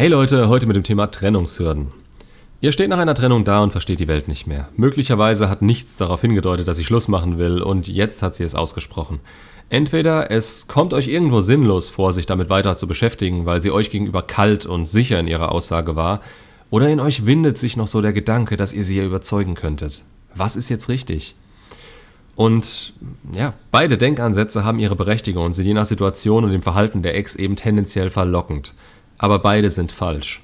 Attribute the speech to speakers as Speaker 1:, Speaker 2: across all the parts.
Speaker 1: Hey Leute, heute mit dem Thema Trennungshürden. Ihr steht nach einer Trennung da und versteht die Welt nicht mehr. Möglicherweise hat nichts darauf hingedeutet, dass sie Schluss machen will und jetzt hat sie es ausgesprochen. Entweder es kommt euch irgendwo sinnlos vor, sich damit weiter zu beschäftigen, weil sie euch gegenüber kalt und sicher in ihrer Aussage war, oder in euch windet sich noch so der Gedanke, dass ihr sie ja überzeugen könntet. Was ist jetzt richtig? Und ja, beide Denkansätze haben ihre Berechtigung und sind je nach Situation und dem Verhalten der Ex eben tendenziell verlockend. Aber beide sind falsch.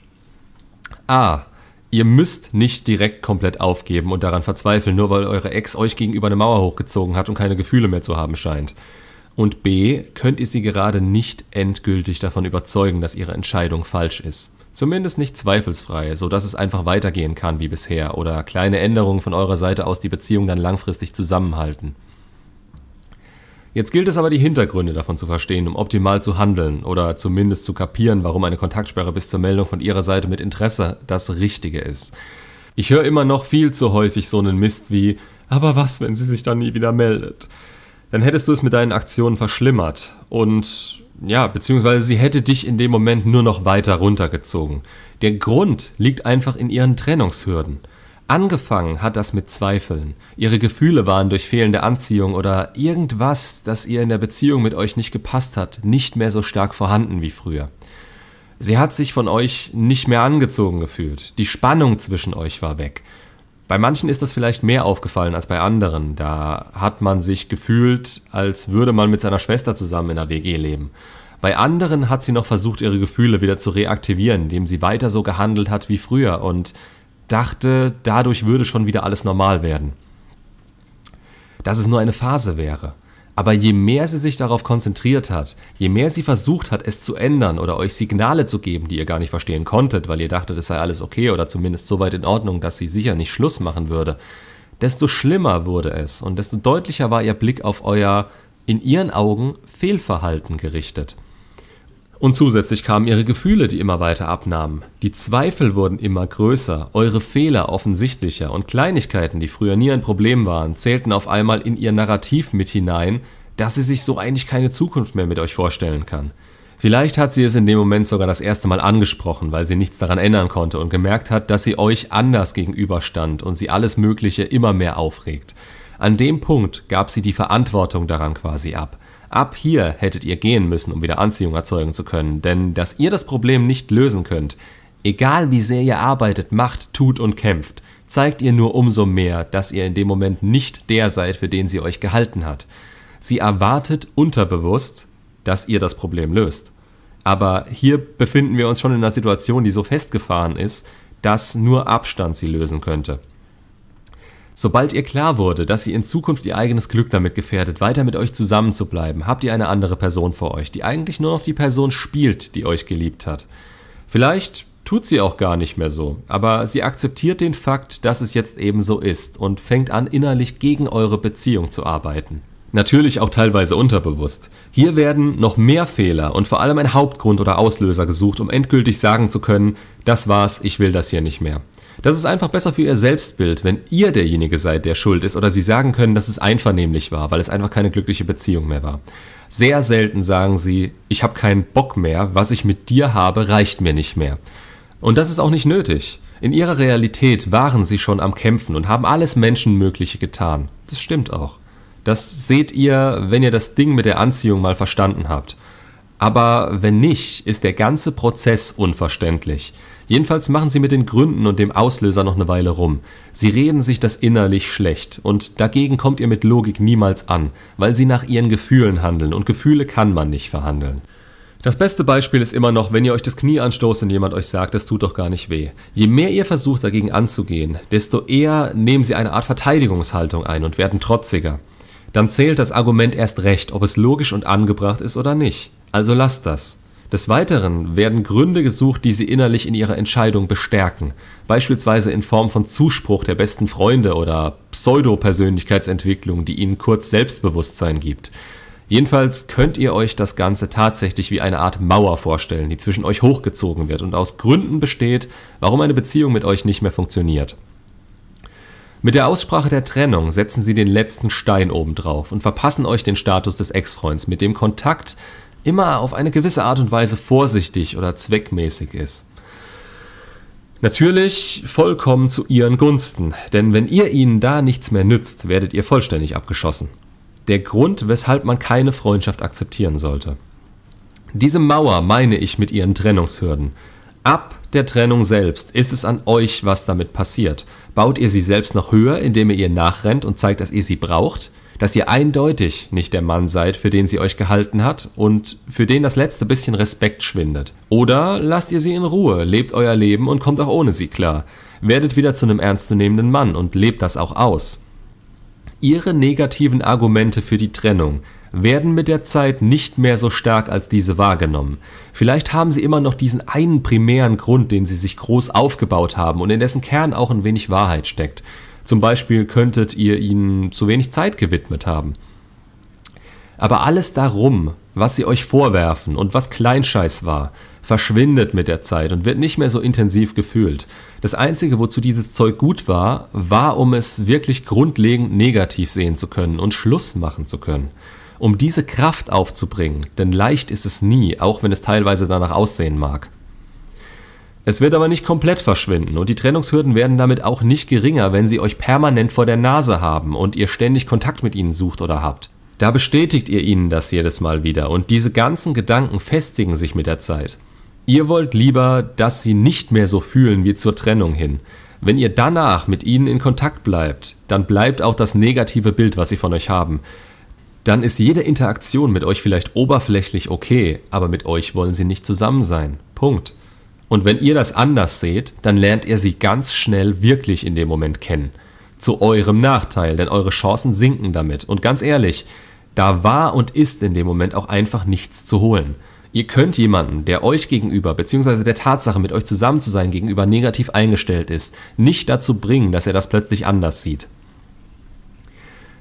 Speaker 1: A. Ihr müsst nicht direkt komplett aufgeben und daran verzweifeln, nur weil eure Ex euch gegenüber eine Mauer hochgezogen hat und keine Gefühle mehr zu haben scheint. Und B, könnt ihr sie gerade nicht endgültig davon überzeugen, dass ihre Entscheidung falsch ist. Zumindest nicht zweifelsfrei, so dass es einfach weitergehen kann wie bisher oder kleine Änderungen von eurer Seite aus die Beziehung dann langfristig zusammenhalten. Jetzt gilt es aber, die Hintergründe davon zu verstehen, um optimal zu handeln oder zumindest zu kapieren, warum eine Kontaktsperre bis zur Meldung von Ihrer Seite mit Interesse das Richtige ist. Ich höre immer noch viel zu häufig so einen Mist wie, aber was, wenn sie sich dann nie wieder meldet? Dann hättest du es mit deinen Aktionen verschlimmert und ja, beziehungsweise sie hätte dich in dem Moment nur noch weiter runtergezogen. Der Grund liegt einfach in ihren Trennungshürden. Angefangen hat das mit Zweifeln. Ihre Gefühle waren durch fehlende Anziehung oder irgendwas, das ihr in der Beziehung mit euch nicht gepasst hat, nicht mehr so stark vorhanden wie früher. Sie hat sich von euch nicht mehr angezogen gefühlt. Die Spannung zwischen euch war weg. Bei manchen ist das vielleicht mehr aufgefallen als bei anderen. Da hat man sich gefühlt, als würde man mit seiner Schwester zusammen in der WG leben. Bei anderen hat sie noch versucht, ihre Gefühle wieder zu reaktivieren, indem sie weiter so gehandelt hat wie früher und dachte, dadurch würde schon wieder alles normal werden. Dass es nur eine Phase wäre. Aber je mehr sie sich darauf konzentriert hat, je mehr sie versucht hat, es zu ändern oder euch Signale zu geben, die ihr gar nicht verstehen konntet, weil ihr dachtet, es sei alles okay oder zumindest so weit in Ordnung, dass sie sicher nicht Schluss machen würde, desto schlimmer wurde es und desto deutlicher war ihr Blick auf euer, in ihren Augen, Fehlverhalten gerichtet. Und zusätzlich kamen ihre Gefühle, die immer weiter abnahmen. Die Zweifel wurden immer größer, eure Fehler offensichtlicher und Kleinigkeiten, die früher nie ein Problem waren, zählten auf einmal in ihr Narrativ mit hinein, dass sie sich so eigentlich keine Zukunft mehr mit euch vorstellen kann. Vielleicht hat sie es in dem Moment sogar das erste Mal angesprochen, weil sie nichts daran ändern konnte und gemerkt hat, dass sie euch anders gegenüberstand und sie alles Mögliche immer mehr aufregt. An dem Punkt gab sie die Verantwortung daran quasi ab. Ab hier hättet ihr gehen müssen, um wieder Anziehung erzeugen zu können, denn dass ihr das Problem nicht lösen könnt, egal wie sehr ihr arbeitet, macht, tut und kämpft, zeigt ihr nur umso mehr, dass ihr in dem Moment nicht der seid, für den sie euch gehalten hat. Sie erwartet unterbewusst, dass ihr das Problem löst. Aber hier befinden wir uns schon in einer Situation, die so festgefahren ist, dass nur Abstand sie lösen könnte. Sobald ihr klar wurde, dass ihr in Zukunft ihr eigenes Glück damit gefährdet, weiter mit euch zusammenzubleiben, habt ihr eine andere Person vor euch, die eigentlich nur noch die Person spielt, die euch geliebt hat. Vielleicht tut sie auch gar nicht mehr so, aber sie akzeptiert den Fakt, dass es jetzt eben so ist und fängt an, innerlich gegen eure Beziehung zu arbeiten. Natürlich auch teilweise unterbewusst. Hier werden noch mehr Fehler und vor allem ein Hauptgrund oder Auslöser gesucht, um endgültig sagen zu können, das war's, ich will das hier nicht mehr. Das ist einfach besser für ihr Selbstbild, wenn ihr derjenige seid, der schuld ist oder sie sagen können, dass es einvernehmlich war, weil es einfach keine glückliche Beziehung mehr war. Sehr selten sagen sie, ich habe keinen Bock mehr, was ich mit dir habe, reicht mir nicht mehr. Und das ist auch nicht nötig. In ihrer Realität waren sie schon am Kämpfen und haben alles Menschenmögliche getan. Das stimmt auch. Das seht ihr, wenn ihr das Ding mit der Anziehung mal verstanden habt. Aber wenn nicht, ist der ganze Prozess unverständlich. Jedenfalls machen sie mit den Gründen und dem Auslöser noch eine Weile rum. Sie reden sich das innerlich schlecht und dagegen kommt ihr mit Logik niemals an, weil sie nach ihren Gefühlen handeln und Gefühle kann man nicht verhandeln. Das beste Beispiel ist immer noch, wenn ihr euch das Knie anstoßt und jemand euch sagt, das tut doch gar nicht weh. Je mehr ihr versucht dagegen anzugehen, desto eher nehmen sie eine Art Verteidigungshaltung ein und werden trotziger. Dann zählt das Argument erst recht, ob es logisch und angebracht ist oder nicht. Also lasst das. Des Weiteren werden Gründe gesucht, die sie innerlich in ihrer Entscheidung bestärken, beispielsweise in Form von Zuspruch der besten Freunde oder Pseudo-Persönlichkeitsentwicklung, die ihnen kurz Selbstbewusstsein gibt. Jedenfalls könnt ihr euch das Ganze tatsächlich wie eine Art Mauer vorstellen, die zwischen euch hochgezogen wird und aus Gründen besteht, warum eine Beziehung mit euch nicht mehr funktioniert. Mit der Aussprache der Trennung setzen sie den letzten Stein obendrauf und verpassen euch den Status des Ex-Freunds, mit dem Kontakt immer auf eine gewisse Art und Weise vorsichtig oder zweckmäßig ist. Natürlich vollkommen zu ihren Gunsten, denn wenn ihr ihnen da nichts mehr nützt, werdet ihr vollständig abgeschossen. Der Grund, weshalb man keine Freundschaft akzeptieren sollte. Diese Mauer meine ich mit ihren Trennungshürden. Ab der Trennung selbst ist es an euch, was damit passiert. Baut ihr sie selbst noch höher, indem ihr ihr nachrennt und zeigt, dass ihr sie braucht? Dass ihr eindeutig nicht der Mann seid, für den sie euch gehalten hat und für den das letzte bisschen Respekt schwindet? Oder lasst ihr sie in Ruhe, lebt euer Leben und kommt auch ohne sie klar? Werdet wieder zu einem ernstzunehmenden Mann und lebt das auch aus. Ihre negativen Argumente für die Trennung werden mit der Zeit nicht mehr so stark als diese wahrgenommen. Vielleicht haben sie immer noch diesen einen primären Grund, den sie sich groß aufgebaut haben und in dessen Kern auch ein wenig Wahrheit steckt. Zum Beispiel könntet ihr ihnen zu wenig Zeit gewidmet haben. Aber alles darum, was sie euch vorwerfen und was Kleinscheiß war, verschwindet mit der Zeit und wird nicht mehr so intensiv gefühlt. Das Einzige, wozu dieses Zeug gut war, war, um es wirklich grundlegend negativ sehen zu können und Schluss machen zu können um diese Kraft aufzubringen, denn leicht ist es nie, auch wenn es teilweise danach aussehen mag. Es wird aber nicht komplett verschwinden und die Trennungshürden werden damit auch nicht geringer, wenn sie euch permanent vor der Nase haben und ihr ständig Kontakt mit ihnen sucht oder habt. Da bestätigt ihr ihnen das jedes Mal wieder und diese ganzen Gedanken festigen sich mit der Zeit. Ihr wollt lieber, dass sie nicht mehr so fühlen wie zur Trennung hin. Wenn ihr danach mit ihnen in Kontakt bleibt, dann bleibt auch das negative Bild, was sie von euch haben dann ist jede Interaktion mit euch vielleicht oberflächlich okay, aber mit euch wollen sie nicht zusammen sein. Punkt. Und wenn ihr das anders seht, dann lernt ihr sie ganz schnell wirklich in dem Moment kennen. Zu eurem Nachteil, denn eure Chancen sinken damit. Und ganz ehrlich, da war und ist in dem Moment auch einfach nichts zu holen. Ihr könnt jemanden, der euch gegenüber, beziehungsweise der Tatsache, mit euch zusammen zu sein, gegenüber negativ eingestellt ist, nicht dazu bringen, dass er das plötzlich anders sieht.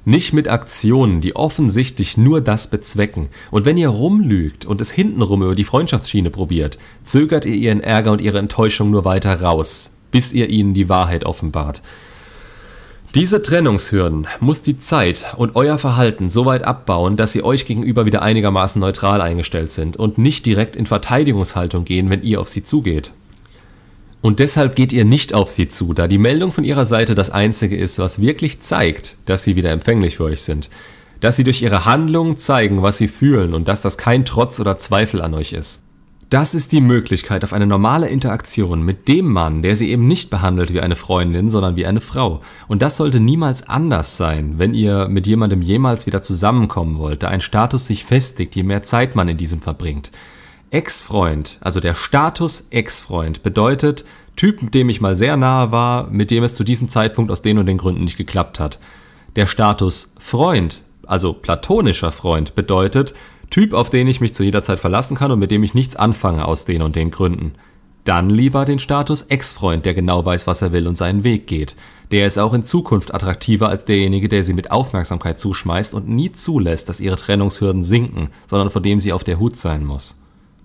Speaker 1: Nicht mit Aktionen, die offensichtlich nur das bezwecken. Und wenn ihr rumlügt und es hintenrum über die Freundschaftsschiene probiert, zögert ihr ihren Ärger und ihre Enttäuschung nur weiter raus, bis ihr ihnen die Wahrheit offenbart. Diese Trennungshürden muss die Zeit und euer Verhalten so weit abbauen, dass sie euch gegenüber wieder einigermaßen neutral eingestellt sind und nicht direkt in Verteidigungshaltung gehen, wenn ihr auf sie zugeht. Und deshalb geht ihr nicht auf sie zu, da die Meldung von ihrer Seite das Einzige ist, was wirklich zeigt, dass sie wieder empfänglich für euch sind. Dass sie durch ihre Handlungen zeigen, was sie fühlen und dass das kein Trotz oder Zweifel an euch ist. Das ist die Möglichkeit auf eine normale Interaktion mit dem Mann, der sie eben nicht behandelt wie eine Freundin, sondern wie eine Frau. Und das sollte niemals anders sein, wenn ihr mit jemandem jemals wieder zusammenkommen wollt, da ein Status sich festigt, je mehr Zeit man in diesem verbringt. Ex-Freund, also der Status Ex-Freund, bedeutet Typ, dem ich mal sehr nahe war, mit dem es zu diesem Zeitpunkt aus den und den Gründen nicht geklappt hat. Der Status Freund, also platonischer Freund, bedeutet Typ, auf den ich mich zu jeder Zeit verlassen kann und mit dem ich nichts anfange aus den und den Gründen. Dann lieber den Status Ex-Freund, der genau weiß, was er will und seinen Weg geht. Der ist auch in Zukunft attraktiver als derjenige, der sie mit Aufmerksamkeit zuschmeißt und nie zulässt, dass ihre Trennungshürden sinken, sondern vor dem sie auf der Hut sein muss.